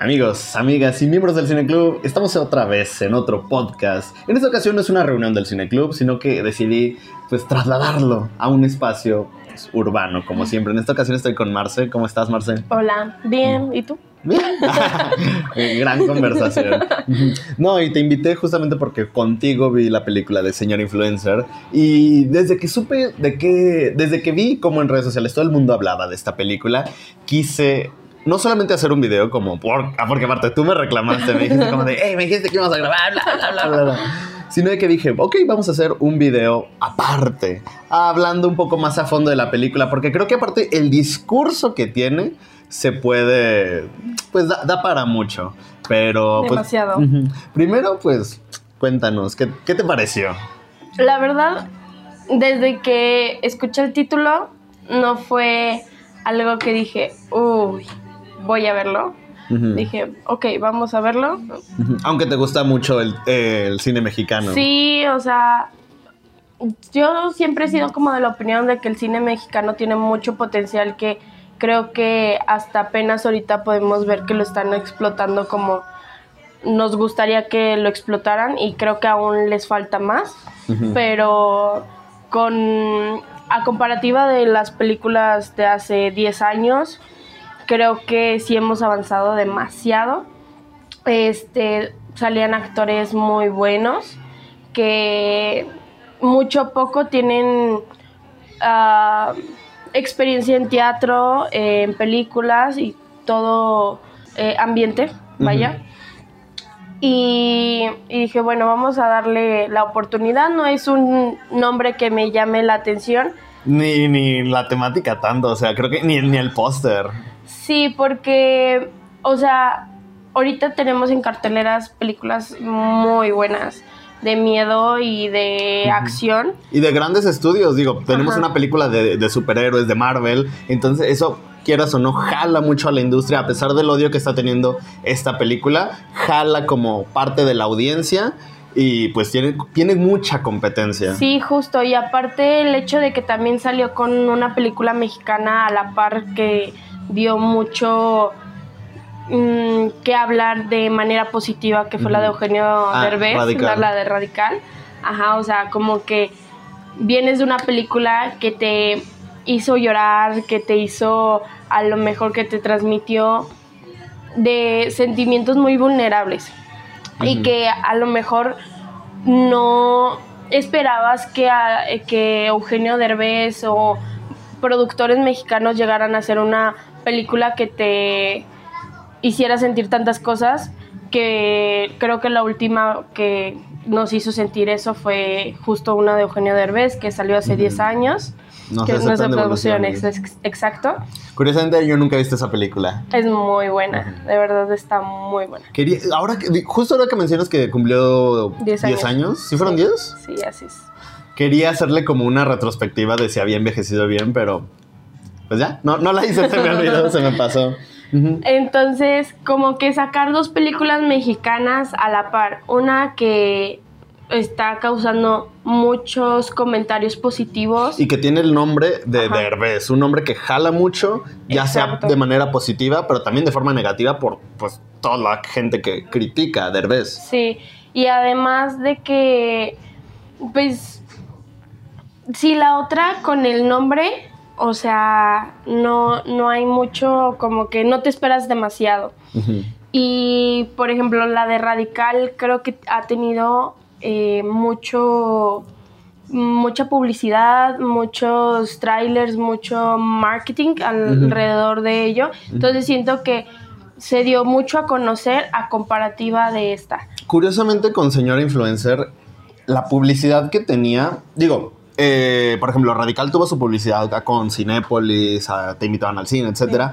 Amigos, amigas y miembros del Cine Club, estamos otra vez en otro podcast. En esta ocasión no es una reunión del Cine Club, sino que decidí pues trasladarlo a un espacio pues, urbano, como siempre. En esta ocasión estoy con Marce. ¿Cómo estás, Marce? Hola, bien. ¿Y tú? Bien. Gran conversación. No, y te invité justamente porque contigo vi la película de Señor Influencer y desde que supe de que, desde que vi como en redes sociales todo el mundo hablaba de esta película, quise no solamente hacer un video como por, ah, porque aparte tú me reclamaste, me dijiste como de, hey, me dijiste que íbamos a grabar, bla, bla, bla, bla, Sino de que dije, ok, vamos a hacer un video aparte, hablando un poco más a fondo de la película, porque creo que aparte el discurso que tiene se puede, pues da, para mucho. Pero. Pues, Demasiado. Primero, pues, cuéntanos, ¿qué, ¿qué te pareció? La verdad, desde que escuché el título, no fue algo que dije, uy, voy a verlo. Dije, ok, vamos a verlo. Aunque te gusta mucho el, el, cine mexicano. Sí, o sea, yo siempre he sido como de la opinión de que el cine mexicano tiene mucho potencial que creo que hasta apenas ahorita podemos ver que lo están explotando como nos gustaría que lo explotaran y creo que aún les falta más, pero con a comparativa de las películas de hace 10 años, creo que sí hemos avanzado demasiado. Este, salían actores muy buenos que mucho poco tienen ah, experiencia en teatro, en películas y todo eh, ambiente, vaya. Y, dije, bueno, vamos a darle la oportunidad. No es un nombre que me llame la atención. Ni, ni la temática tanto, o sea, creo que ni, ni el póster. Sí, porque, o sea, ahorita tenemos en carteleras películas muy buenas de miedo y de acción. Y de grandes estudios, digo, tenemos una película de, de, superhéroes de Marvel, entonces eso, quieras o no, jala mucho a la industria, a pesar del odio que está teniendo esta película, jala como parte de la audiencia. Y pues tiene, tiene mucha competencia. Sí, justo. Y aparte el hecho de que también salió con una película mexicana a la par que dio mucho mm, que hablar de manera positiva, que fue la de Eugenio ah, Derbez, la de Radical. Ajá, o sea, como que vienes de una película que te hizo llorar, que te hizo a lo mejor que te transmitió de sentimientos muy vulnerables. Y que a lo mejor no esperabas que, que Eugenio Derbez o productores mexicanos llegaran a hacer una película que te hiciera sentir tantas cosas que creo que la última que nos hizo sentir eso fue justo una de Eugenio Derbez que salió hace 10 años. No que es nuestra producción, exacto. Curiosamente yo nunca he visto esa película. Es muy buena, de verdad está muy buena. Quería, ahora justo ahora que mencionas que cumplió 10 años. años. ¿Sí fueron 10? Sí, así es. Quería hacerle como una retrospectiva de si había envejecido bien, pero pues ya, no, no la hice, se me olvidó, se me pasó. Entonces, como que sacar dos películas mexicanas a la par, una que está causando muchos comentarios positivos. Y que tiene el nombre de Derbez, un nombre que jala mucho, ya sea de manera positiva, pero también de forma negativa por pues toda la gente que critica a Derbez. Sí, y además de que, pues, si la otra con el nombre o sea, no, no hay mucho, como que no te esperas demasiado. Y, por ejemplo, la de Radical creo que ha tenido eh, mucho mucha publicidad, muchos trailers, mucho marketing alrededor de ello. Entonces siento que se dio mucho a conocer a comparativa de esta. Curiosamente con Señora Influencer, la publicidad que tenía, digo, eh, por ejemplo, Radical tuvo su publicidad acá con Cinépolis, te invitaban al cine, etc.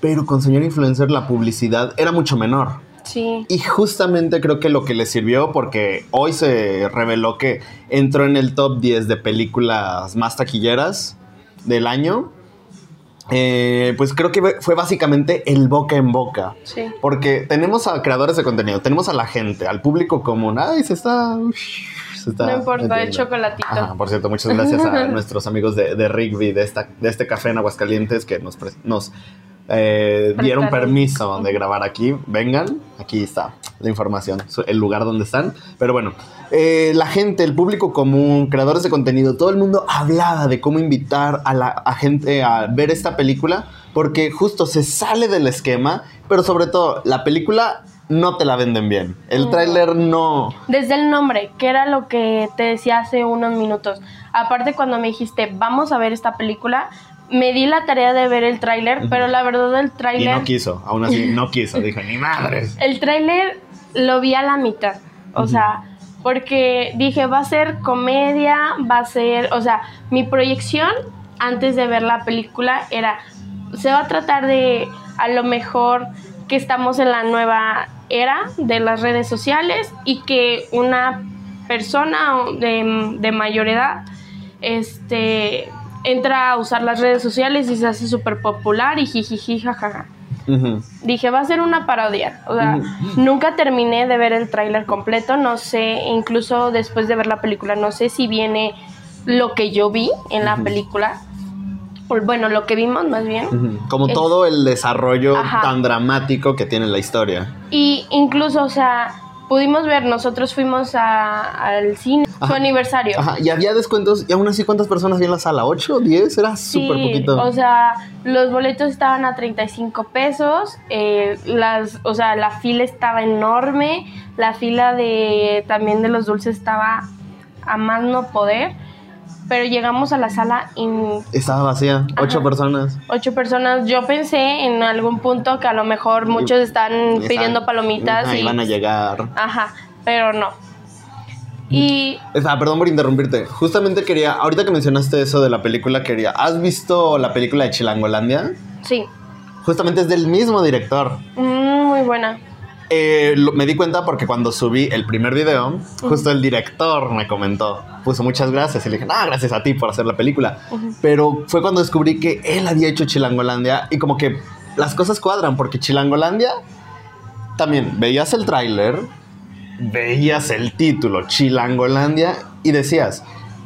Pero con Señor Influencer la publicidad era mucho menor. Sí. Y justamente creo que lo que le sirvió, porque hoy se reveló que entró en el top 10 de películas más taquilleras del año. Eh, pues creo que fue básicamente el boca en boca. Sí. Porque tenemos a creadores de contenido, tenemos a la gente, al público común. Ay, se está no importa, el chocolatito. por cierto, muchas gracias a nuestros amigos de, de Rigby, de, esta, de este café en Aguascalientes, que nos, nos eh, dieron permiso de grabar aquí, vengan, aquí está la información, el lugar donde están. Pero bueno, eh, la gente, el público común, creadores de contenido, todo el mundo hablaba de cómo invitar a la a gente a ver esta película, porque justo se sale del esquema, pero sobre todo la película no te la venden bien. El No. tráiler no... Desde el nombre, que era lo que te decía hace unos minutos. Aparte cuando me dijiste, vamos a ver esta película, me di la tarea de ver el tráiler, pero la verdad el Y tráiler... no quiso, aún así no quiso, dijo, ni madres. El tráiler lo vi a la mitad. O sea, porque dije, va a ser comedia, va a ser, o sea, mi proyección antes de ver la película era, se va a tratar de, a lo mejor, que estamos en la nueva era de las redes sociales y que una persona de, de mayor edad, este, entra a usar las redes sociales y se hace súper popular y jijiji, jajaja. Dije, va a ser una parodia. O sea, nunca terminé de ver el tráiler completo. No sé, incluso después de ver la película, no sé si viene lo que yo vi en la película. Bueno, lo que vimos más bien. Como Es- todo el desarrollo Ajá. tan dramático que tiene la historia. Y incluso, o sea, pudimos ver, nosotros fuimos a- al cine, su aniversario. Ajá, y había descuentos, y aún así, ¿cuántas personas había en la sala? ¿8? ¿10? Era súper Sí, poquito. o sea, los boletos estaban a 35 pesos, eh, las, o sea, la fila estaba enorme, la fila de también de los dulces estaba a más no poder, pero llegamos a la sala y Estaba vacía, ocho personas. ocho personas. Yo pensé en algún punto que a lo mejor muchos están Están- pidiendo palomitas Ajá, y, iban a llegar. ajá, pero no. Y Ah, perdón por interrumpirte. Justamente quería, ahorita que mencionaste eso de la película, quería. ¿Has visto la película de Chilangolandia? sí, Justamente es del mismo director. mm, muy buena. Eh, lo- me di cuenta porque cuando subí el primer video, justo el director me comentó, puso muchas gracias y le dije, ah, gracias a ti por hacer la película. Pero fue cuando descubrí que él había hecho Chilangolandia y como que las cosas cuadran porque Chilangolandia, también veías el tráiler, veías el título Chilangolandia y decías,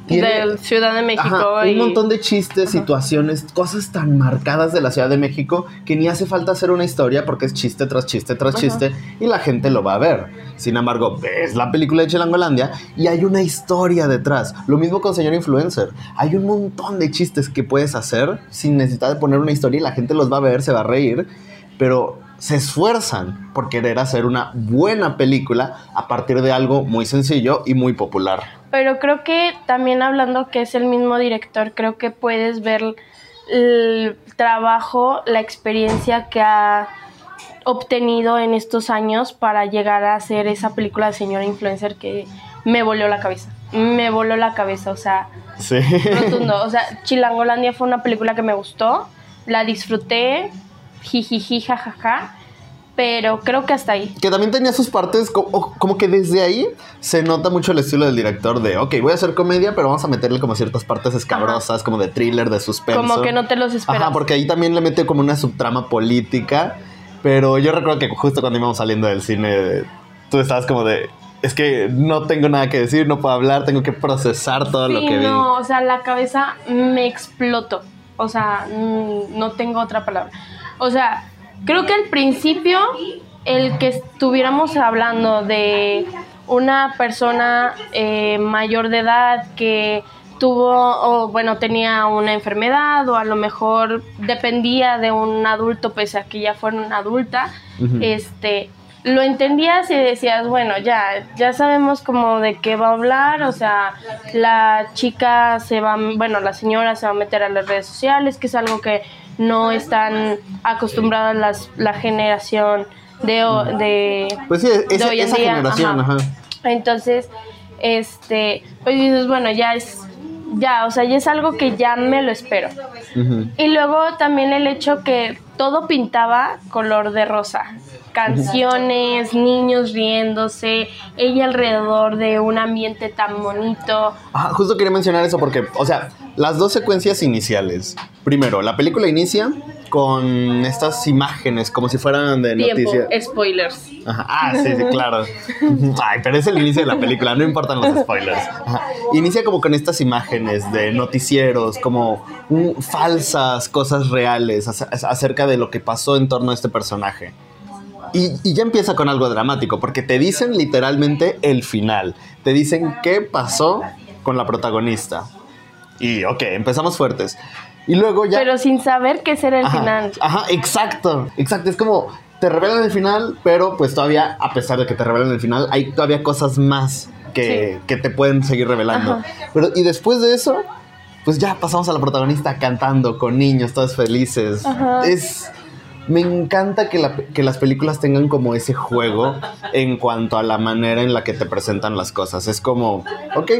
tiene- Del Ciudad de México. Ajá, y... un montón de chistes, situaciones, cosas tan marcadas de la Ciudad de México que ni hace falta hacer una historia porque es chiste tras chiste tras Ajá. chiste y la gente lo va a ver. Sin embargo, ves la película de Chilangolandia y hay una historia detrás. Lo mismo con Señor Influencer. Hay un montón de chistes que puedes hacer sin necesidad de poner una historia y la gente los va a ver, se va a reír, pero se esfuerzan por querer hacer una buena película a partir de algo muy sencillo y muy popular. Pero creo que también hablando que es el mismo director, creo que puedes ver el trabajo, la experiencia que ha obtenido en estos años para llegar a hacer esa película de señora influencer que me voló la cabeza. Me voló la cabeza, o sea, Sí. rotundo. O sea, Chilangolandia fue una película que me gustó, la disfruté, jijiji, jajaja, pero creo que hasta ahí. Que también tenía sus partes, co- o- como que desde ahí se nota mucho el estilo del director de, ok, voy a hacer comedia, pero vamos a meterle como ciertas partes escabrosas, como de thriller, de suspenso. Como que no te los esperas. Ajá, porque ahí también le mete como una subtrama política, pero yo recuerdo que justo cuando íbamos saliendo del cine, tú estabas como de, es que no tengo nada que decir, no puedo hablar, tengo que procesar todo lo que vi. no, o sea, la cabeza me explotó. O sea, no tengo otra palabra. O sea, creo que al principio el que estuviéramos hablando de una persona eh, mayor de edad que tuvo o bueno tenía una enfermedad o a lo mejor dependía de un adulto pese a que ya fuera una adulta este lo entendías y decías, bueno, ya, ya sabemos como de qué va a hablar, o sea, la chica se va, bueno, la señora se va a meter a las redes sociales, que es algo que no están acostumbradas las, la generación de, de, Pues sí, esa, hoy en esa día, generación, ajá. ajá. entonces, este, pues dices, bueno, ya es, ya, o sea, ya es algo que ya me lo espero. Y luego también el hecho que todo pintaba color de rosa. Canciones, niños riéndose, ella alrededor de un ambiente tan bonito. Justo quería mencionar eso porque, o sea, las dos secuencias iniciales. Primero, la película inicia con estas imágenes, como si fueran de Tiempo, noticias. spoilers. Ajá. Ah, sí, sí, claro. Ay, pero es el inicio de la película, no importan los spoilers. Ajá. Inicia como con estas imágenes de noticieros, como falsas cosas reales ac- acerca de lo que pasó en torno a este personaje. Y, y ya empieza con algo dramático, porque te dicen literalmente el final. Te dicen qué pasó con la protagonista. Y ok, empezamos fuertes. Y luego ya... Pero sin saber qué será el Ajá, final. Ajá, exacto, exacto. Es como te revelan el final, pero pues todavía, a pesar de que te revelan el final, hay todavía cosas más que, que te pueden seguir revelando. Ajá. Pero, y después de eso, pues ya pasamos a la protagonista cantando con niños, todos felices. Ajá. Es. Me encanta que, la- que las películas tengan como ese juego en cuanto a la manera en la que te presentan las cosas. Es como, ok,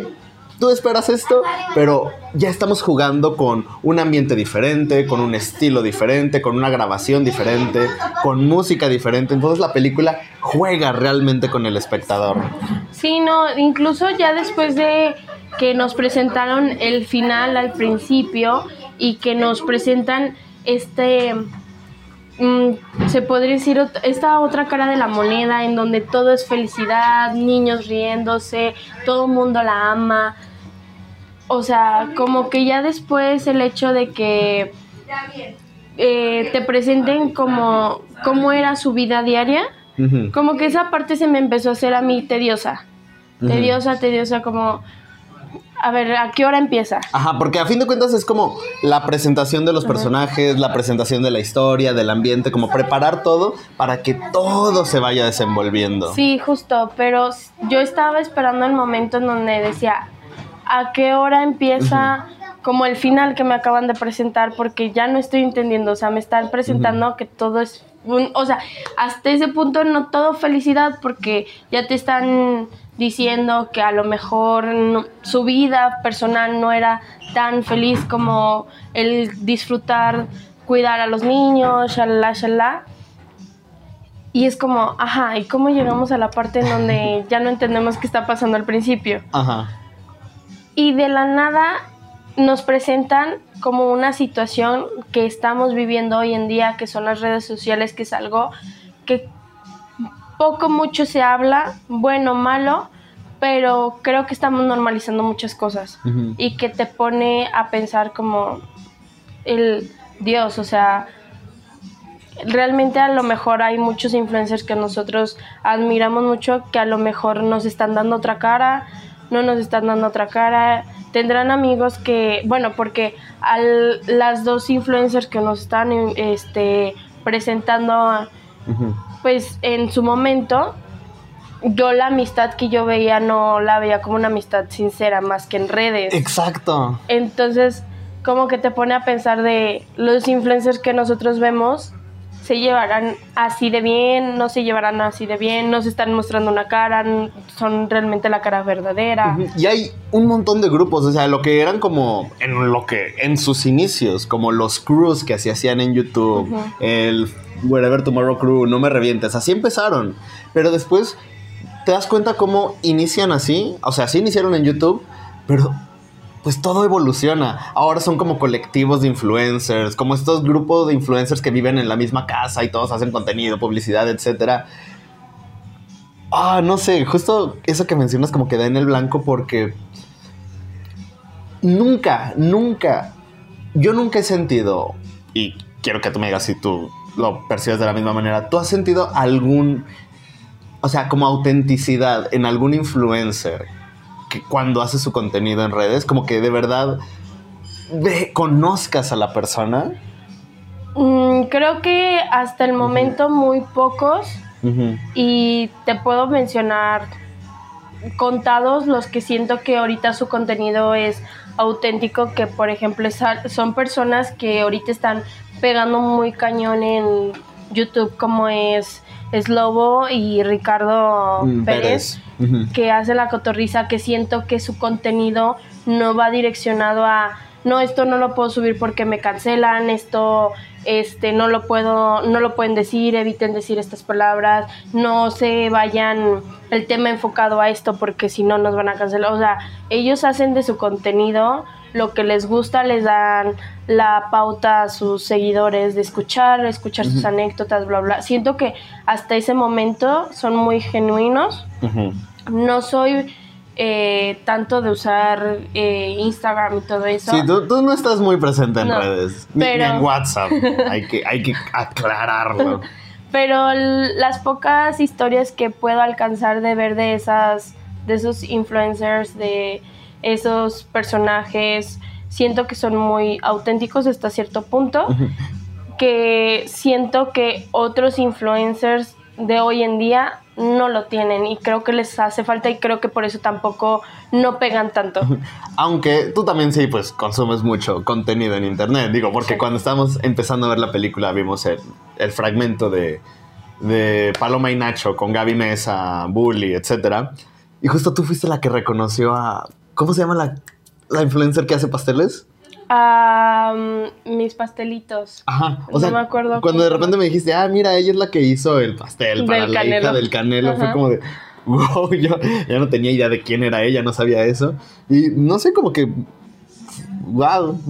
tú esperas esto, pero ya estamos jugando con un ambiente diferente, con un estilo diferente, con una grabación diferente, con música diferente. Entonces la película juega realmente con el espectador. Sí, no, incluso ya después de que nos presentaron el final al principio y que nos presentan este, mm, se podría decir, esta otra cara de la moneda en donde todo es felicidad, niños riéndose, todo el mundo la ama. O sea, como que ya después el hecho de que eh, te presenten como cómo era su vida diaria, como que esa parte se me empezó a hacer a mí tediosa. Tediosa, tediosa, como... A ver, ¿a qué hora empieza? Ajá, porque a fin de cuentas es como la presentación de los personajes, la presentación de la historia, del ambiente, como preparar todo para que todo se vaya desenvolviendo. Sí, justo, pero yo estaba esperando el momento en donde decía, ¿a qué hora empieza como el final que me acaban de presentar? Porque ya no estoy entendiendo, o sea, me están presentando que todo es... un- o sea, hasta ese punto no todo felicidad porque ya te están diciendo que a lo mejor no- su vida personal no era tan feliz como el disfrutar, cuidar a los niños, shalala, shalala. Y es como, ajá, ¿y cómo llegamos a la parte en donde ya no entendemos qué está pasando al principio? Ajá. Y de la nada nos presentan como una situación que estamos viviendo hoy en día, que son las redes sociales, que es algo que poco mucho se habla, bueno, malo, pero creo que estamos normalizando muchas cosas y que te pone a pensar como el Dios, o sea, realmente a lo mejor hay muchos influencers que nosotros admiramos mucho que a lo mejor nos están dando otra cara, no nos están dando otra cara. Tendrán amigos que, bueno, porque al, las dos influencers que nos están este, presentando. Pues en su momento, yo la amistad que yo veía no la veía como una amistad sincera más que en redes. Exacto. Entonces, como que te pone a pensar de los influencers que nosotros vemos, se llevarán así de bien, no se llevarán así de bien, no se están mostrando una cara, son realmente la cara verdadera. Y hay un montón de grupos, o sea, lo que eran como en lo que en sus inicios, como los crews que se hacían en YouTube, el Wherever Tomorrow Crew, no me revientes, así empezaron. Pero después te das cuenta cómo inician así, o sea, sí iniciaron en YouTube, pero pues todo evoluciona. Ahora son como colectivos de influencers, como estos grupos de influencers que viven en la misma casa y todos hacen contenido, publicidad, etcétera. Ah, no sé, justo eso que mencionas como que da en el blanco porque nunca, nunca, yo nunca he sentido, y quiero que tú me digas si tú lo percibes de la misma manera, ¿tú has sentido algún, o sea, como autenticidad en algún influencer que cuando hace su contenido en redes, como que de verdad ve, conozcas a la persona? Mm, creo que hasta el momento muy pocos. Y te puedo mencionar contados los que siento que ahorita su contenido es auténtico, que por ejemplo son personas que ahorita están pegando muy cañón en YouTube como es Slobo y Ricardo mm, Pérez que hace la cotorriza, que siento que su contenido no va direccionado a no, esto no lo puedo subir porque me cancelan, esto este no lo puedo, no lo pueden decir, eviten decir estas palabras, no se vayan el tema enfocado a esto porque si no nos van a cancelar. O sea, ellos hacen de su contenido lo que les gusta, les dan la pauta a sus seguidores de escuchar, escuchar sus anécdotas, bla, bla. Siento que hasta ese momento son muy genuinos. No soy eh, tanto de usar eh, Instagram y todo eso. Sí, tú, no estás muy presente en redes, ni, en WhatsApp, hay que, hay que aclararlo. Pero las pocas historias que puedo alcanzar de ver de esas, de esos influencers, de esos personajes, siento que son muy auténticos hasta cierto punto, que siento que otros influencers de hoy en día no lo tienen y creo que les hace falta y creo que por eso tampoco no pegan tanto. Aunque tú también sí, pues consumes mucho contenido en internet, digo, porque cuando estábamos empezando a ver la película vimos el, fragmento de, de, Paloma y Nacho con Gaby Mesa, Bully, etc. Y justo tú fuiste la que reconoció a... ¿Cómo se llama la, la influencer que hace pasteles? mis pastelitos. Ajá. O sea, me acuerdo. Cuando de repente me dijiste, ah, mira, ella es la que hizo el pastel para la hija del canelo, fue como de. Wow, yo ya no tenía idea de quién era ella, no sabía eso. Y no sé, como que. Wow.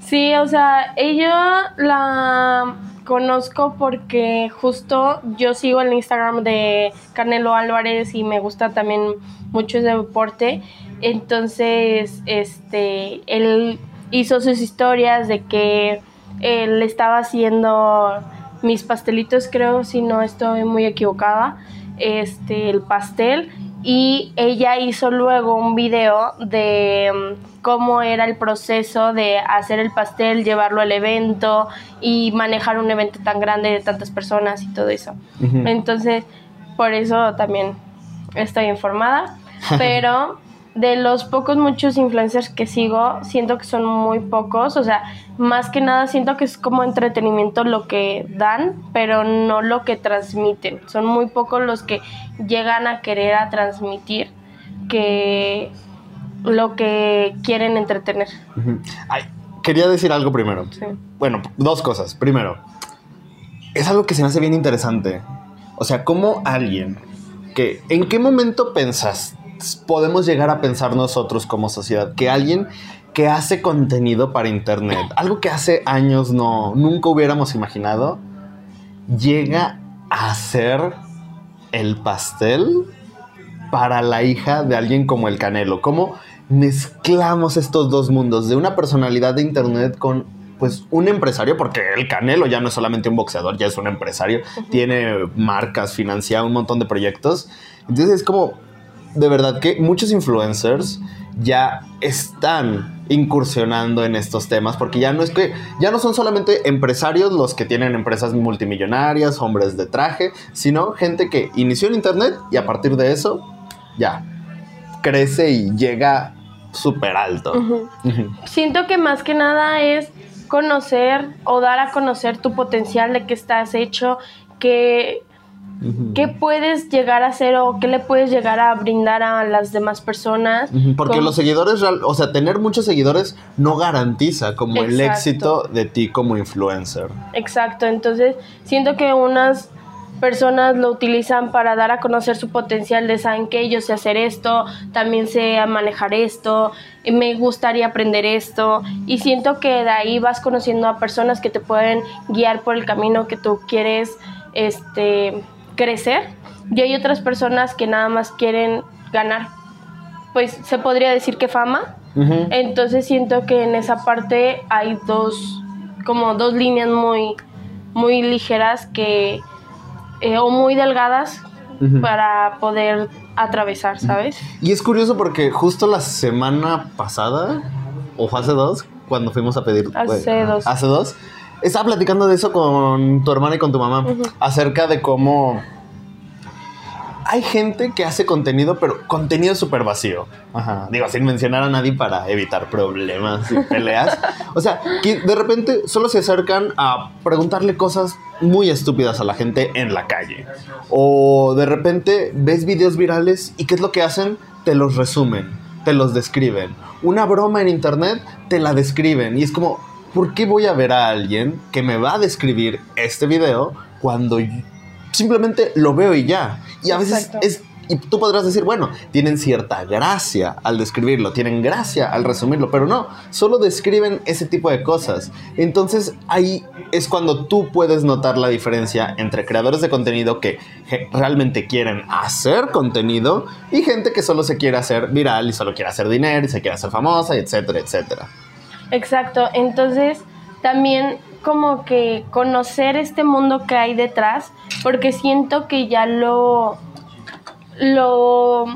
Sí, o sea, ella la conozco porque justo yo sigo el Instagram de Canelo Álvarez y me gusta también mucho ese deporte. Entonces, este, él hizo sus historias de que él estaba haciendo mis pastelitos, creo, si no estoy muy equivocada, este, el pastel. Y ella hizo luego un video de mm, cómo era el proceso de hacer el pastel, llevarlo al evento y manejar un evento tan grande de tantas personas y todo eso. Entonces, por eso también estoy informada. Pero de los pocos muchos influencers que sigo, siento que son muy pocos, o sea, más que nada siento que es como entretenimiento lo que dan, pero no lo que transmiten. Son muy pocos los que llegan a querer a transmitir que lo que quieren entretener. quería decir algo primero. Bueno, dos cosas. Primero, es algo que se me hace bien interesante. O sea, ¿cómo alguien que en qué momento pensas podemos llegar a pensar nosotros como sociedad que alguien que hace contenido para internet, algo que hace años no nunca hubiéramos imaginado, llega a ser el pastel para la hija de alguien como el Canelo. ¿Cómo mezclamos estos dos mundos de una personalidad de internet con pues un empresario, porque el Canelo ya no es solamente un boxeador, ya es un empresario, tiene marcas, financia un montón de proyectos. Entonces es como de verdad que muchos influencers ya están incursionando en estos temas porque ya no es que ya no son solamente empresarios los que tienen empresas multimillonarias, hombres de traje, sino gente que inició en internet y a partir de eso ya crece y llega súper alto. Siento que más que nada es conocer o dar a conocer tu potencial de que estás hecho, que ¿Qué puedes llegar a hacer o qué le puedes llegar a brindar a las demás personas? Porque los seguidores, o sea, tener muchos seguidores no garantiza como el éxito de ti como influencer. Exacto, entonces siento que unas personas lo utilizan para dar a conocer su potencial de saben que yo sé hacer esto, también sé manejar esto, me gustaría aprender esto y siento que de ahí vas conociendo a personas que te pueden guiar por el camino que tú quieres este crecer y hay otras personas que nada más quieren ganar, pues se podría decir que fama. Entonces siento que en esa parte hay dos, como dos líneas muy, muy ligeras que, eh, o muy delgadas para poder atravesar, ¿sabes? Y es curioso porque justo la semana pasada, o fue hace dos, cuando fuimos a pedir... Hace dos. Hace dos estaba platicando de eso con tu hermana y con tu mamá, acerca de cómo hay gente que hace contenido, pero contenido súper vacío. Ajá. Digo, sin mencionar a nadie para evitar problemas y peleas. o sea, que de repente solo se acercan a preguntarle cosas muy estúpidas a la gente en la calle. O de repente ves videos virales y ¿qué es lo que hacen? Te los resumen, te los describen. Una broma en internet, te la describen. Y es como, ¿por qué voy a ver a alguien que me va a describir este video cuando simplemente lo veo y ya? Y a veces es y tú podrás decir, bueno, tienen cierta gracia al describirlo, tienen gracia al resumirlo, pero no, solo describen ese tipo de cosas. Entonces ahí es cuando tú puedes notar la diferencia entre creadores de contenido que realmente quieren hacer contenido y gente que solo se quiere hacer viral y solo quiere hacer dinero y se quiere hacer famosa, etcétera, etcétera. Exacto, entonces también como que conocer este mundo que hay detrás, porque siento que ya lo lo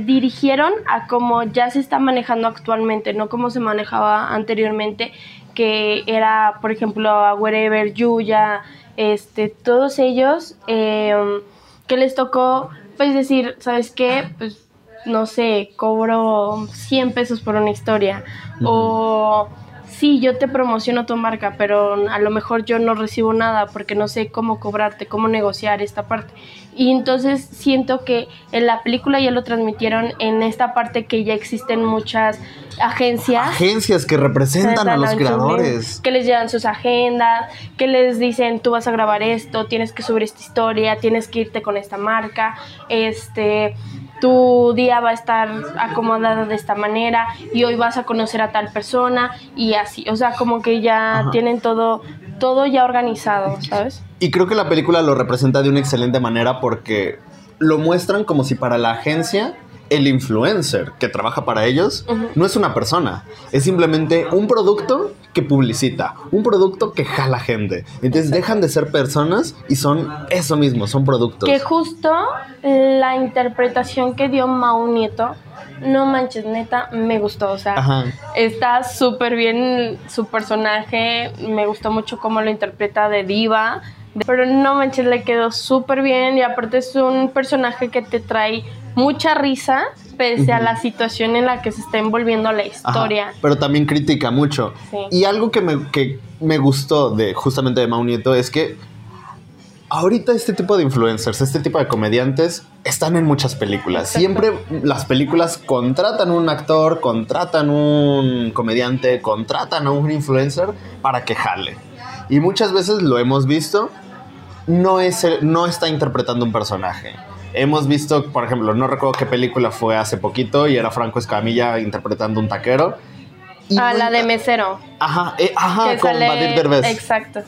dirigieron a como ya se está manejando actualmente, no como se manejaba anteriormente, que era, por ejemplo, Wherever, Yuya, este, todos ellos em, que les tocó, pues decir, ¿sabes qué? Pues no sé, cobro 100 pesos por una historia. O sí, yo te promociono tu marca, pero a lo mejor yo no recibo nada porque no sé cómo cobrarte, cómo negociar esta parte. Y entonces siento que en la película ya lo transmitieron en esta parte que ya existen muchas agencias. Agencias que representan a los creadores. Que les llevan sus agendas, que les dicen, tú vas a grabar esto, tienes que subir esta historia, tienes que irte con esta marca, este tu día va a estar acomodado de esta manera y hoy vas a conocer a tal persona y así, o sea, como que ya tienen todo todo ya organizado, ¿sabes? Y creo que la película lo representa de una excelente manera porque lo muestran como si para la agencia el influencer que trabaja para ellos no es una persona, es simplemente un producto que publicita, un producto que jala gente. Entonces dejan de ser personas y son eso mismo, son productos. Que justo la interpretación que dio Mau Nieto, no manches, neta, me gustó. O sea, está súper bien su personaje, me gustó mucho cómo lo interpreta de diva. Pero no manches, le quedó súper bien y aparte es un personaje que te trae mucha risa pese a la situación en la que se está envolviendo la historia. pero también critica mucho. Y algo que me, que me gustó de justamente de Mau Nieto es que ahorita este tipo de influencers, este tipo de comediantes están en muchas películas. Siempre las películas contratan un actor, contratan un comediante, contratan a un influencer para que jale. Y muchas veces lo hemos visto, no, es no está interpretando un personaje Hemos visto, por ejemplo, no recuerdo qué película fue hace poquito y era Franco Escamilla interpretando un taquero. ah, la de mesero. Ajá, eh, ajá, con Badir Derbez. Exacto.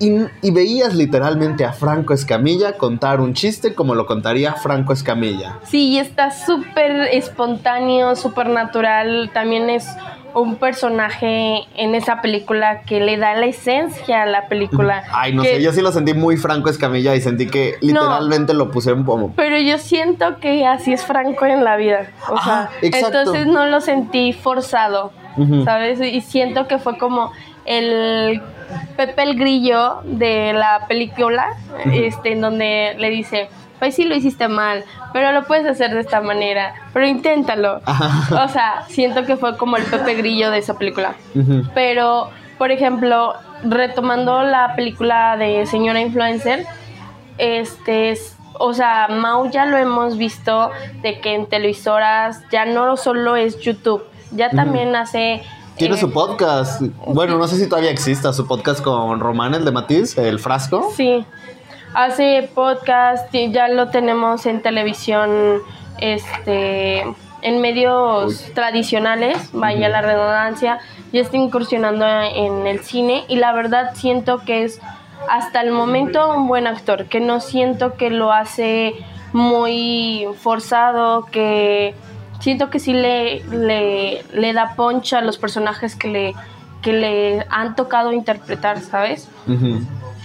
Y, veías literalmente a Franco Escamilla contar un chiste como lo contaría Franco Escamilla. Sí, está súper espontáneo, súper natural. También es un personaje en esa película que le da la esencia a la película. Ay, no sé, yo sí lo sentí muy Franco Escamilla y sentí que literalmente lo puse en pomo. Pero yo siento que así es Franco en la vida. O sea, entonces no lo sentí forzado, ¿sabes? Y siento que fue como el Pepe el Grillo de la película, este, en donde le dice, pues sí lo hiciste mal, pero lo puedes hacer de esta manera, pero inténtalo. O sea, siento que fue como el Pepe Grillo de esa película. Pero, por ejemplo, retomando la película de Señora Influencer, este, o sea, Mau ya lo hemos visto de que en televisoras ya no solo es YouTube, ya también hace tiene su podcast. Bueno, no sé si todavía exista su podcast con Román, el de Matiz, el frasco. Sí. Hace podcast, y ya lo tenemos en televisión, este, en medios tradicionales, vaya la redundancia, ya está incursionando en el cine y la verdad siento que es hasta el momento un buen actor, que no siento que lo hace muy forzado, que siento que sí le, le, da poncha a los personajes que le, que le han tocado interpretar, ¿sabes?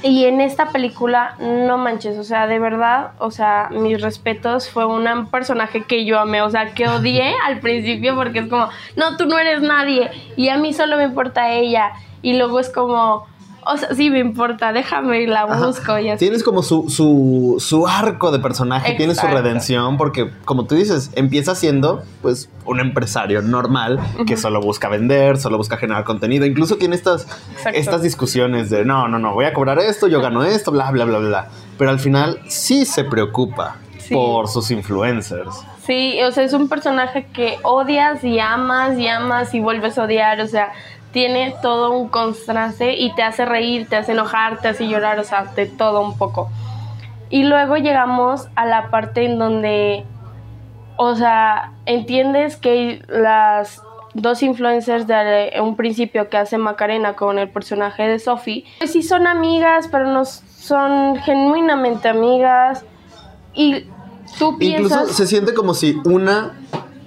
Y en esta película, no manches, o sea, de verdad, o sea, mis respetos, fue un personaje que yo amé, o sea, que odié al principio porque es como, no, tú no eres nadie y a mí solo me importa ella. Y luego es como, o sea, sí me importa, déjame la busco y así. Tienes como su, su, su arco de personaje, tienes su redención, porque como tú dices, empieza siendo pues un empresario normal que solo busca vender, solo busca generar contenido. Incluso tiene estas, estas discusiones de no, no, no, voy a cobrar esto, yo gano esto, bla, bla, bla, bla. Pero al final sí se preocupa por sus influencers. Sí, o sea, es un personaje que odias y amas y amas y vuelves a odiar, o sea, tiene todo un contraste y te hace reír, te hace enojar, te hace llorar, o sea, de todo un poco. Y luego llegamos a la parte en donde, o sea, entiendes que las dos influencers de un principio que hace Macarena con el personaje de Sophie, pues sí son amigas, pero no son genuinamente amigas. Y tú piensas... Incluso se siente como si una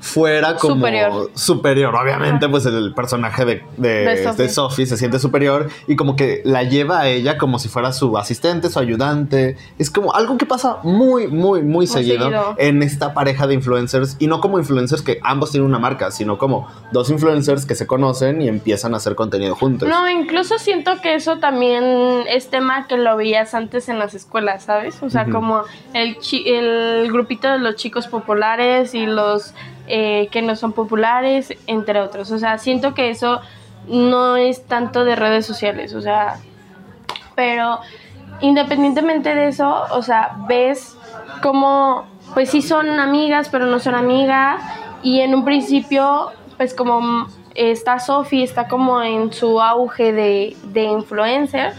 fuera como Superior. superior. Obviamente, pues el personaje de, de, De Sophie. de Sophie se siente superior y como que la lleva a ella como si fuera su asistente, su ayudante. Es como algo que pasa muy, muy, muy, seguido, seguido. en esta pareja de influencers y no como influencers que ambos tienen una marca, sino como dos influencers que se conocen y empiezan a hacer contenido juntos. No, incluso siento que eso también es tema que lo veías antes en las escuelas, ¿sabes? O sea, como el, chi- el grupito de los chicos populares y los eh, que no son populares, entre otros. O sea, siento que eso no es tanto de redes sociales, o sea, pero independientemente de eso, o sea, ves como, pues sí son amigas, pero no son amigas, y en un principio, pues como está Sophie, está como en su auge de, de influencer,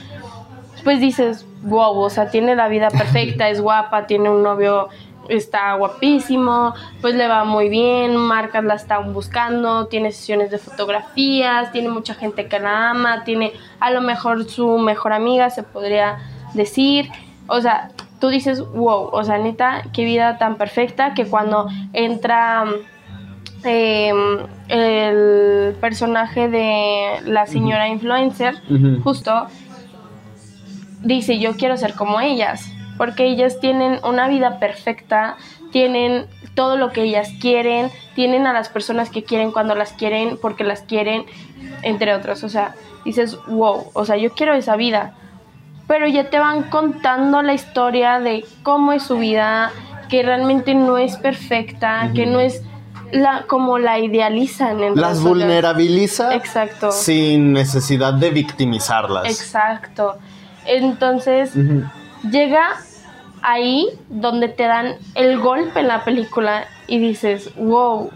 pues dices, wow, o sea, tiene la vida perfecta, es guapa, tiene un novio, está guapísimo, pues le va muy bien, marcas la están buscando, tiene sesiones de fotografías, tiene mucha gente que la ama, tiene a lo mejor su mejor amiga, se podría decir, o sea, tú dices, wow, o sea, neta, qué vida tan perfecta que cuando entra eh, el personaje de la señora influencer, justo dice, yo quiero ser como ellas, porque ellas tienen una vida perfecta, tienen todo lo que ellas quieren, tienen a las personas que quieren cuando las quieren, porque las quieren, entre otros. O sea, dices, wow, o sea, yo quiero esa vida. Pero ya te van contando la historia de cómo es su vida, que realmente no es perfecta, que no es la como la idealizan en Las vulnerabiliza Exacto. sin necesidad de victimizarlas. Exacto. Entonces, Ujú. llega ahí donde te dan el golpe en la película y dices, wow,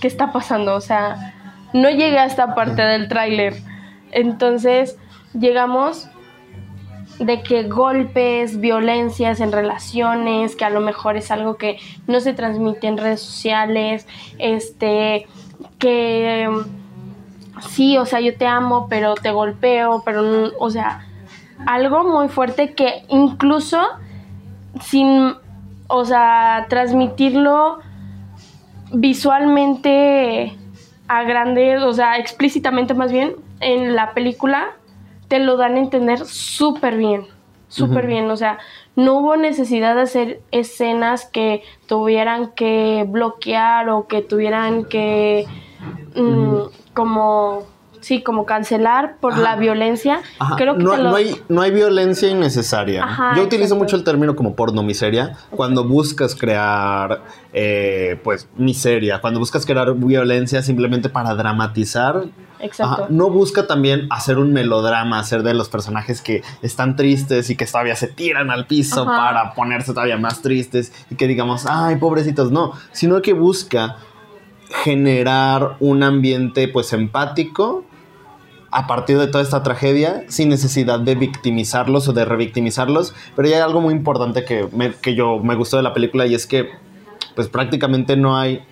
¿qué está pasando? O sea, no llegué a esta parte del tráiler. Entonces, llegamos de que golpes, violencias en relaciones, que a lo mejor es algo que no se transmite en redes sociales, este, que sí, o sea, yo te amo, pero te golpeo, pero, o sea, algo muy fuerte que incluso sin, o sea, transmitirlo visualmente a grandes, o sea, explícitamente más bien, en la película te lo dan a entender súper bien, súper bien, o sea, no hubo necesidad de hacer escenas que tuvieran que bloquear o que tuvieran que, mm, como, sí, como cancelar por Ajá. la violencia. Ajá, Creo que no, lo- no hay, no hay violencia innecesaria. Ajá, Yo utilizo exacto. mucho el término como porno miseria cuando buscas crear, eh, pues, miseria, cuando buscas crear violencia simplemente para dramatizar. Exacto. Ajá, No busca también hacer un melodrama, hacer de los personajes que están tristes y que todavía se tiran al piso Ajá. para ponerse todavía más tristes y que digamos, ay, pobrecitos, no, sino que busca generar un ambiente pues empático a partir de toda esta tragedia sin necesidad de victimizarlos o de revictimizarlos. Pero ya hay algo muy importante que, me, que yo me gustó de la película y es que pues prácticamente no hay,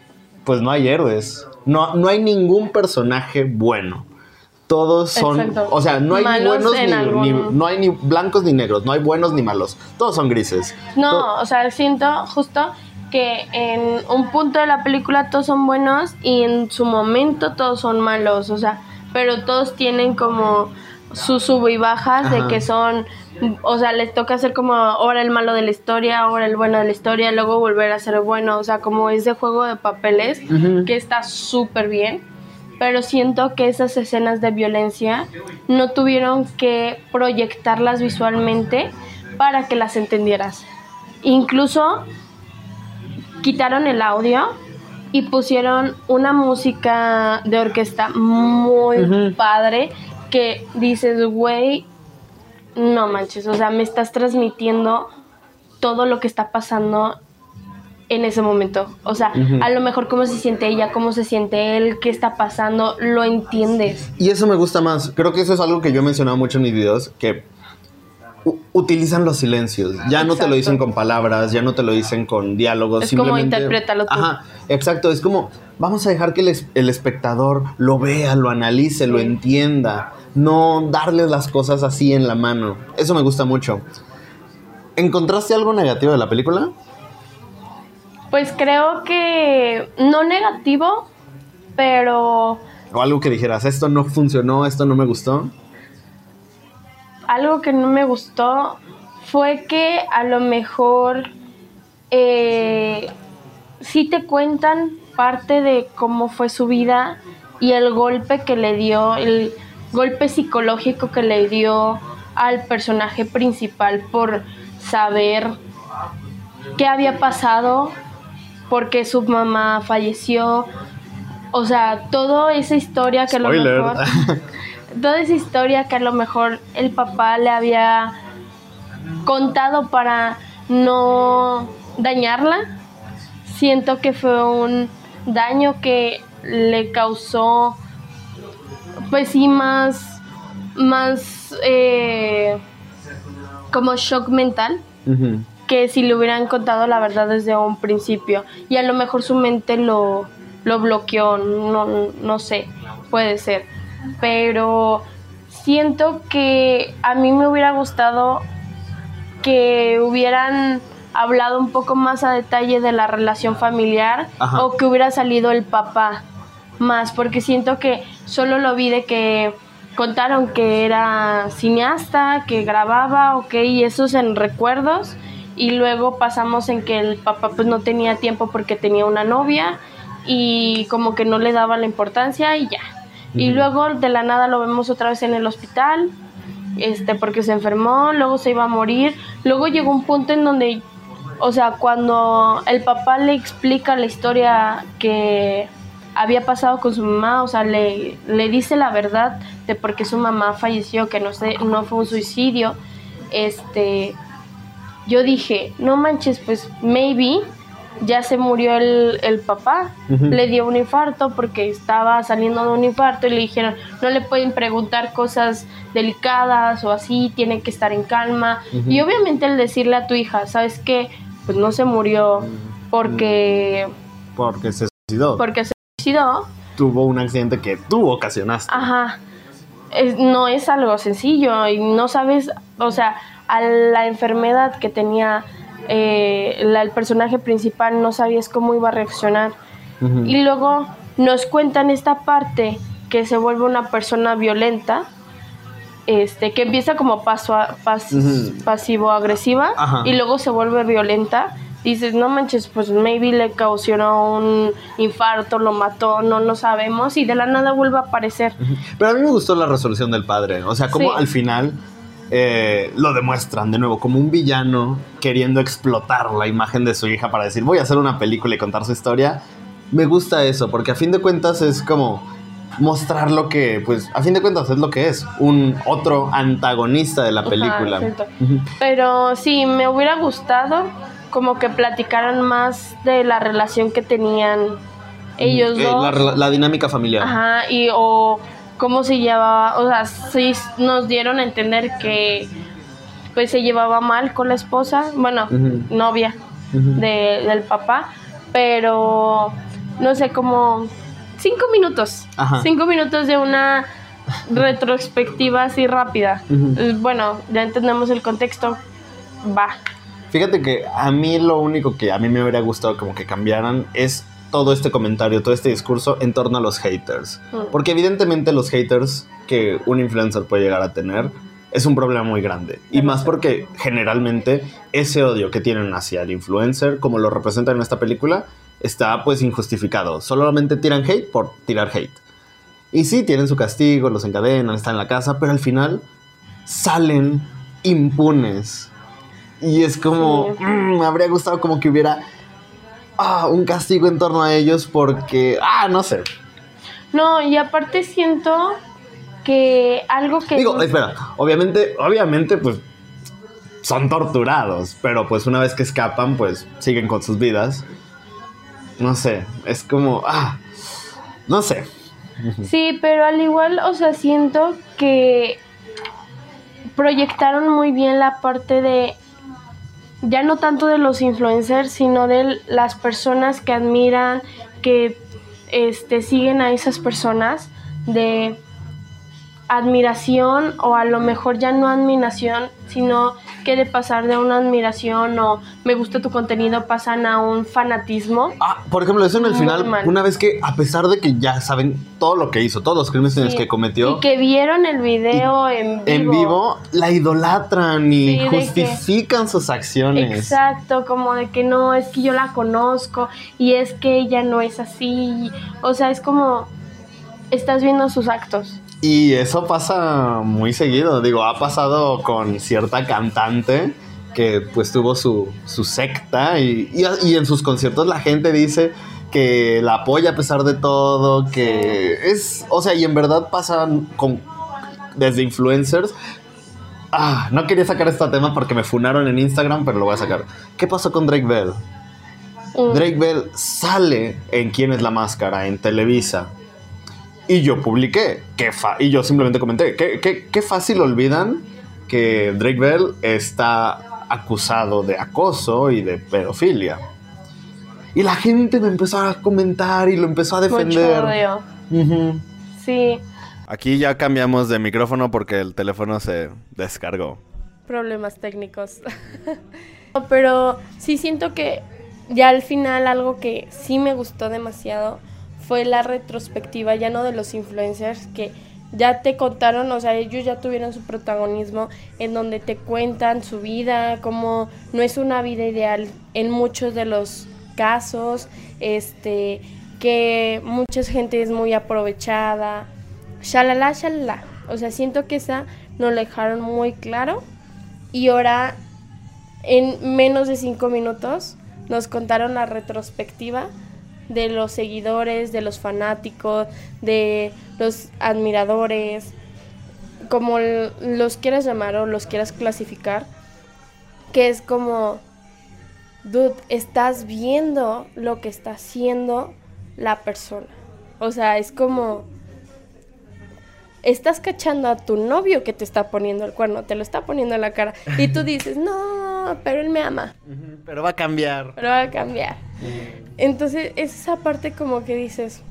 pues no hay héroes. No, no hay ningún personaje bueno. Todos son, Exacto. o sea, no hay ni buenos en ni, ni- no hay ni blancos ni negros, no hay buenos ni malos. Todos son grises. No, o sea, siento justo que en un punto de la película todos son buenos y en su momento todos son malos, o sea, pero todos tienen como sus sub y bajas Ajá. de que son, o sea, les toca ser como ahora el malo de la historia, ahora el bueno de la historia, luego volver a ser bueno, o sea, como ese juego de papeles que está súper bien. Pero siento que esas escenas de violencia no tuvieron que proyectarlas visualmente para que las entendieras. Incluso quitaron el audio y pusieron una música de orquesta muy padre que dices, güey, no manches, o sea, me estás transmitiendo todo lo que está pasando en ese momento. O sea, a lo mejor cómo se siente ella, cómo se siente él, qué está pasando, lo entiendes. Y eso me gusta más. Creo que eso es algo que yo he mencionado mucho en mis videos, que utilizan los silencios. Ya no te lo dicen con palabras, ya no te lo dicen con diálogos. Es como interprétalo tú. Ajá, exacto. Es como, vamos a dejar que el, el espectador lo vea, lo analice, lo entienda. No darles las cosas así en la mano. Eso me gusta mucho. ¿Encontraste algo negativo de la película? Pues creo que no negativo, pero O algo que dijeras, esto no funcionó, esto no me gustó. Algo que no me gustó fue que a lo mejor eh, sí te cuentan parte de cómo fue su vida y el golpe que le dio, el golpe psicológico que le dio al personaje principal por saber qué había pasado, por qué su mamá falleció. O sea, toda esa historia que a lo mejor toda esa historia que a lo mejor el papá le había contado para no dañarla, siento que fue un daño que le causó, pues sí, más, más eh, como shock mental que si le hubieran contado la verdad desde un principio y a lo mejor su mente lo, lo bloqueó, no, no sé, puede ser. Pero siento que a mí me hubiera gustado que hubieran hablado un poco más a detalle de la relación familiar Ajá. o que hubiera salido el papá más, porque siento que solo lo vi de que contaron que era cineasta, que grababa, ok, y esos en recuerdos, y luego pasamos en que el papá pues no tenía tiempo porque tenía una novia y como que no le daba la importancia y ya. Y luego de la nada lo vemos otra vez en el hospital, este, porque se enfermó, luego se iba a morir, luego llegó un punto en donde, o sea, cuando el papá le explica la historia que había pasado con su mamá, o sea, le, le dice la verdad de por qué su mamá falleció, que no, sé, no fue un suicidio, este, yo dije, no manches, pues maybe ya se murió el, el papá, le dio un infarto porque estaba saliendo de un infarto y le dijeron, no le pueden preguntar cosas delicadas o así, tiene que estar en calma. Y obviamente el decirle a tu hija, ¿sabes qué? Pues no se murió porque, Porque se suicidó. porque se suicidó. Tuvo un accidente que tú ocasionaste. Ajá. Es- no es algo sencillo y no sabes, o sea, a la enfermedad que tenía eh, la- el personaje principal no sabías cómo iba a reaccionar. Y luego nos cuentan esta parte que se vuelve una persona violenta, este, que empieza como paso a- pas- pasivo-agresiva Ajá. y luego se vuelve violenta. Dices, no manches, pues maybe le causó un infarto, lo mató, no lo sabemos, y de la nada vuelve a aparecer. Pero a mí me gustó la resolución del padre. O sea, como Sí. al final eh, lo demuestran de nuevo como un villano queriendo explotar la imagen de su hija para decir voy a hacer una película y contar su historia. Me gusta eso, porque a fin de cuentas es como mostrar lo que, pues, a fin de cuentas es lo que es, un otro antagonista de la Ajá, película. Ujú. Pero sí, me hubiera gustado como que platicaran más de la relación que tenían ellos Eh, dos. la, la dinámica familiar. Ajá, y o cómo se llevaba, o sea, sí nos dieron a entender que pues se llevaba mal con la esposa, bueno, novia de- del papá, pero no sé, como cinco minutos, Ajá. cinco minutos de una retrospectiva así rápida. Eh, Bueno, ya entendemos el contexto, va. Fíjate que a mí lo único que a mí me hubiera gustado como que cambiaran es todo este comentario, todo este discurso en torno a los haters. Mm. Porque evidentemente los haters que un influencer puede llegar a tener es un problema muy grande. Y más porque generalmente ese odio que tienen hacia el influencer, como lo representan en esta película, está pues injustificado. Solamente tiran hate por tirar hate. Y sí, tienen su castigo, los encadenan, están en la casa, pero al final salen impunes. Y es como, Sí. mm, me habría gustado como que hubiera ah, un castigo en torno a ellos porque, ah, no sé. No, y aparte siento que algo que... Digo, espera, obviamente, obviamente, pues son torturados, pero pues una vez que escapan, pues siguen con sus vidas. No sé, es como, ah, no sé. Sí, pero al igual, o sea, siento que proyectaron muy bien la parte de ya no tanto de los influencers, sino de las personas que admiran, que este, siguen a esas personas, de admiración o a lo mejor ya no admiración, sino que de pasar de una admiración o me gusta tu contenido pasan a un fanatismo. Ah, por ejemplo, eso en el Muy final, mal. una vez que, a pesar de que ya saben todo lo que hizo, todos los crímenes Sí. que cometió, Y que vieron el video en vivo. en vivo la idolatran y Sí, de que- justifican sus acciones. Exacto, como de que no, es que yo la conozco y es que ella no es así. O sea, es como estás viendo sus actos. Y eso pasa muy seguido. Digo, ha pasado con cierta cantante que pues tuvo su, su secta y, y- y en sus conciertos la gente dice que la apoya a pesar de todo, que es, o sea, y en verdad pasan con, desde influencers. Ah, no quería sacar este tema porque me funaron en Instagram, pero lo voy a sacar. ¿Qué pasó con Drake Bell? Mm. Drake Bell sale en ¿Quién es la máscara? en Televisa. Y yo publiqué, qué fa- y yo simplemente comenté, qué, qué- qué fácil olvidan que Drake Bell está acusado de acoso y de pedofilia. Y la gente me empezó a comentar y lo empezó a defender. Mucho odio. Ujú. Sí, Aquí ya cambiamos de micrófono porque el teléfono se descargó. problemas técnicos. Pero sí siento que ya al final algo que sí me gustó demasiado fue la retrospectiva, ya no de los influencers, que ya te contaron, o sea, ellos ya tuvieron su protagonismo en donde te cuentan su vida, como no es una vida ideal en muchos de los casos, este, que mucha gente es muy aprovechada, shalala, shalala. O sea, siento que esa nos lo dejaron muy claro y ahora en menos de cinco minutos nos contaron la retrospectiva de los seguidores, de los fanáticos, de los admiradores, como los quieras llamar o los quieras clasificar, que es como, dude, estás viendo lo que está haciendo la persona. O sea, es como, estás cachando a tu novio que te está poniendo el cuerno, te lo está poniendo en la cara, y tú dices, no, pero él me ama Pero va a cambiar. pero va a cambiar. Entonces, es esa parte como que dices,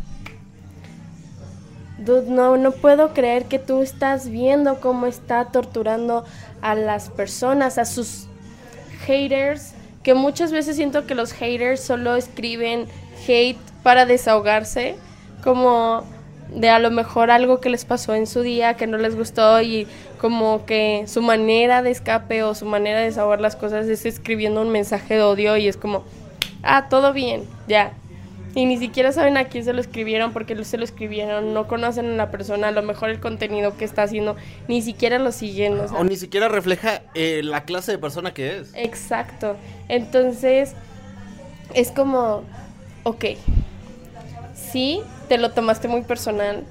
Dude, no, no puedo creer que tú estás viendo cómo está torturando a las personas, a sus haters, que muchas veces siento que los haters solo escriben hate para desahogarse, como de a lo mejor algo que les pasó en su día que no les gustó y como que su manera de escape o su manera de desahogar las cosas es escribiendo un mensaje de odio y es como, ah, todo bien, ya. Y ni siquiera saben a quién se lo escribieron porque se lo escribieron, no conocen a la persona, a lo mejor el contenido que está haciendo, ni siquiera lo siguen. o sea. O ni siquiera refleja eh, la clase de persona que es. Exacto. Entonces, es como, ok, sí, te lo tomaste muy personal,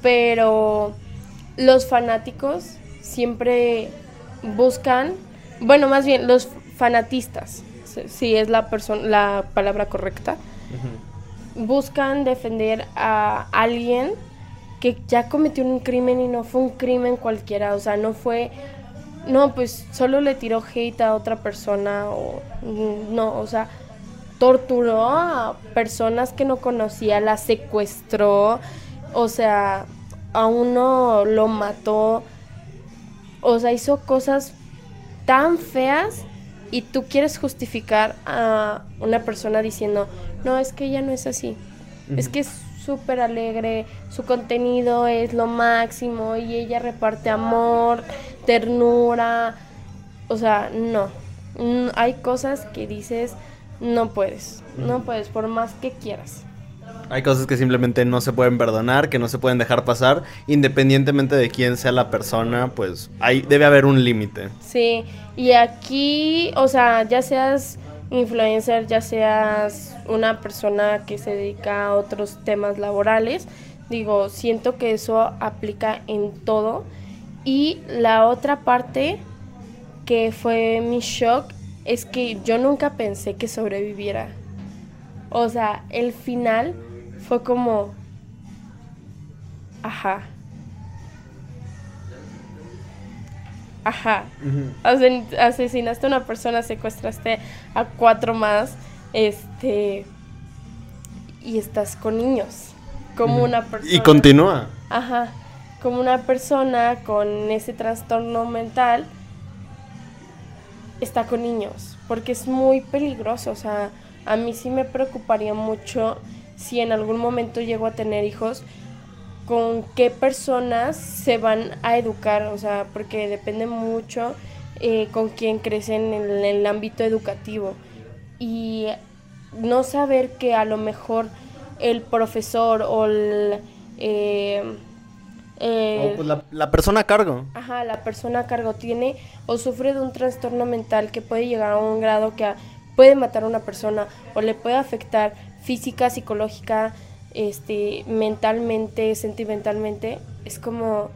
pero los fanáticos siempre buscan, bueno, más bien los fanatistas, si- es la, la palabra correcta, buscan defender a alguien que ya cometió un crimen y no fue un crimen cualquiera, o sea, no fue, no, pues solo le tiró hate a otra persona o no, o sea, torturó a personas que no conocía, las secuestró, o sea, a uno lo mató, o sea, hizo cosas tan feas y tú quieres justificar a una persona diciendo, no, es que ella no es así, es que es súper alegre, su contenido es lo máximo y ella reparte amor, ternura, o sea, no, hay cosas que dices, no puedes, no puedes, por más que quieras. Hay cosas que simplemente no se pueden perdonar, que no se pueden dejar pasar, independientemente de quién sea la persona, pues hay, debe haber un límite. Sí, y aquí, o sea, ya seas influencer, ya seas una persona que se dedica a otros temas laborales, digo, siento que eso aplica en todo. Y la otra parte que fue mi shock es que yo nunca pensé que sobreviviera. O sea, el final fue como... Ajá. Ajá. Asen- Asesinaste a una persona, secuestraste a cuatro más, este, y estás con niños, como una persona. Y continúa. Ajá, como una persona con ese trastorno mental está con niños, porque es muy peligroso, o sea, a mí sí me preocuparía mucho si en algún momento llego a tener hijos, con qué personas se van a educar, o sea, porque depende mucho eh, con quién crecen en el, el ámbito educativo. Y no saber que a lo mejor el profesor o el... eh, eh, O, pues, la, la persona a cargo. Ajá, la persona a cargo tiene o sufre de un trastorno mental que puede llegar a un grado que a- puede matar a una persona o le puede afectar física, psicológica, este, mentalmente, sentimentalmente, es como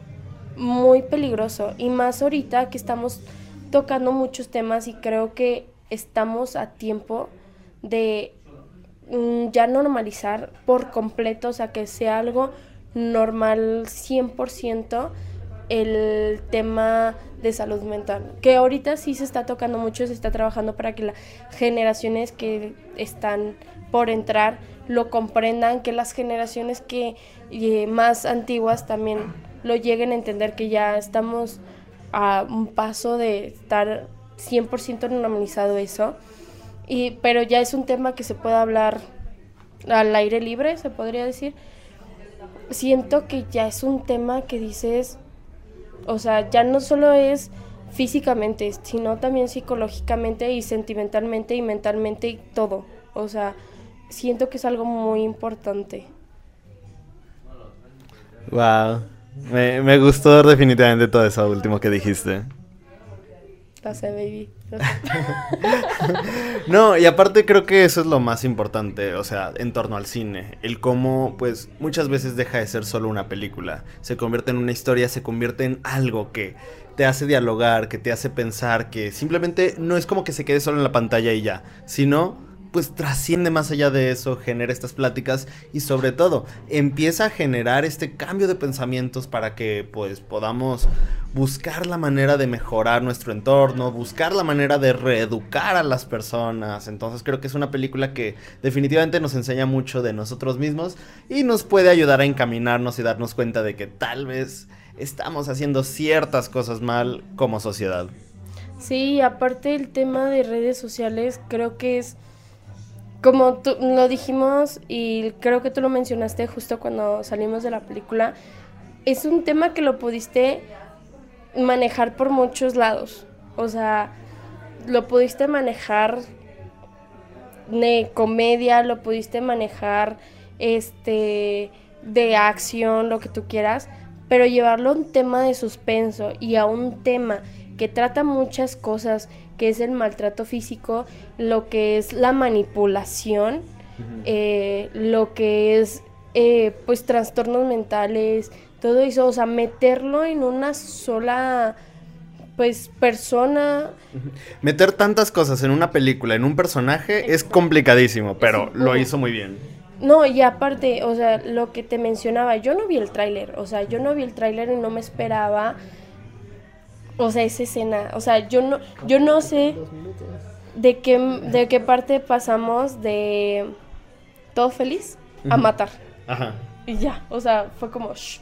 muy peligroso. Y más ahorita que estamos tocando muchos temas y creo que estamos a tiempo de mm, ya normalizar por completo, o sea, que sea algo normal 100% el tema de salud mental, que ahorita sí se está tocando mucho, se está trabajando para que las generaciones que están por entrar lo comprendan, que las generaciones que eh, más antiguas también lo lleguen a entender que ya estamos a un paso de estar 100% normalizado eso. Y, pero ya es un tema que se puede hablar al aire libre, se podría decir. Siento que ya es un tema que dices, o sea, ya no solo es físicamente, sino también psicológicamente y sentimentalmente y mentalmente y todo. O sea, siento que es algo muy importante. Wow. Me, me gustó definitivamente todo eso último que dijiste. La sé, baby. No, y aparte creo que eso es lo más importante, o sea, en torno al cine. El cómo, pues, muchas veces deja de ser solo una película. Se convierte en una historia, se convierte en algo que te hace dialogar, que te hace pensar, que simplemente no es como que se quede solo en la pantalla y ya, sino pues trasciende más allá de eso, genera estas pláticas y sobre todo empieza a generar este cambio de pensamientos para que pues podamos buscar la manera de mejorar nuestro entorno, buscar la manera de reeducar a las personas. Entonces creo que es una película que definitivamente nos enseña mucho de nosotros mismos y nos puede ayudar a encaminarnos y darnos cuenta de que tal vez estamos haciendo ciertas cosas mal como sociedad. Sí, aparte el tema de redes sociales, creo que es, como tú, lo dijimos y creo que tú lo mencionaste justo cuando salimos de la película, es un tema que lo pudiste manejar por muchos lados. O sea, lo pudiste manejar de comedia, lo pudiste manejar este de acción, lo que tú quieras, pero llevarlo a un tema de suspenso y a un tema que trata muchas cosas, que es el maltrato físico, lo que es la manipulación, eh, lo que es eh, pues trastornos mentales, todo eso, o sea, meterlo en una sola pues persona. Meter tantas cosas en una película, en un personaje, es complicadísimo, pero lo hizo muy bien. No, y aparte, o sea, lo que te mencionaba, yo no vi el tráiler, o sea, yo no vi el tráiler y no me esperaba, o sea, esa escena, o sea, yo no, yo no sé de qué, de qué parte pasamos de todo feliz a matar, Ajá. y ya, o sea, fue como, shh.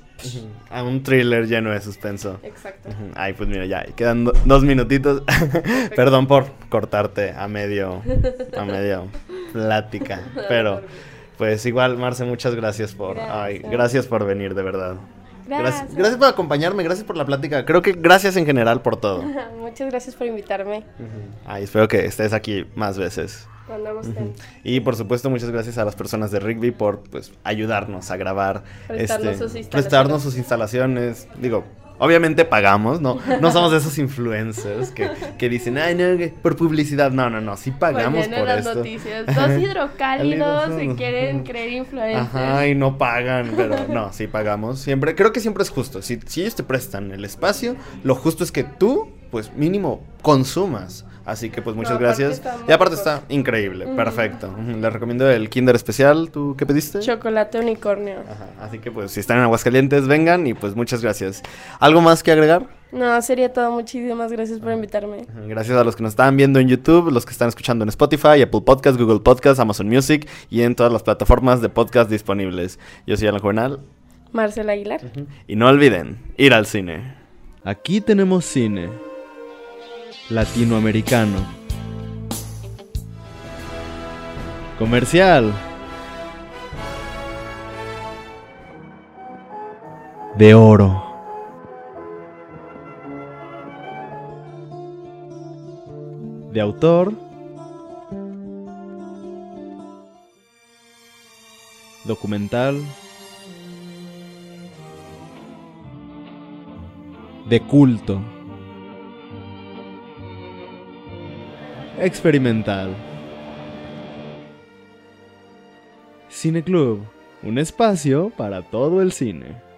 A un thriller lleno de suspenso. exacto. Ay, pues mira, ya quedan do- dos minutitos. Perdón por cortarte a medio, a medio plática, pero pues igual, Marce, muchas gracias por, ay, gracias por venir, de verdad. Gracias. Gracias. por acompañarme, gracias por la plática. Creo que gracias en general por todo. Muchas gracias por invitarme Ay, espero que estés aquí más veces. cuando gusten. Y por supuesto, muchas gracias a las personas de Rigby por pues ayudarnos a grabar. Prestarnos sus instalaciones. prestarnos sus instalaciones. Digo, obviamente pagamos, ¿no? No somos de esos influencers que, que dicen, ay, no, por publicidad. No, no, no, sí pagamos por las esto. noticias. Dos hidrocálidos Cálidos. quieren creer influencers. Ajá, y no pagan, pero no, sí pagamos. Siempre, creo que siempre es justo. Si, si ellos te prestan el espacio, lo justo es que tú, pues mínimo, consumas. Así que pues muchas No, gracias. Y aparte rico. está increíble, perfecto. Les recomiendo el Kinder especial. ¿Tú qué pediste? Chocolate unicornio. Ajá, así que pues si están en Aguascalientes, vengan y pues muchas gracias. ¿Algo más que agregar? No, sería todo. Muchísimas gracias por invitarme. Gracias a los que nos están viendo en YouTube, los que están escuchando en Spotify, Apple Podcasts, Google Podcasts, Amazon Music y en todas las plataformas de podcast disponibles. Yo soy Alan Juvenal. Marcela Aguilar. Y no olviden ir al cine. Aquí tenemos cine latinoamericano. Comercial. De oro. De autor. Documental. De culto. Experimental. Cine Club, un espacio para todo el cine.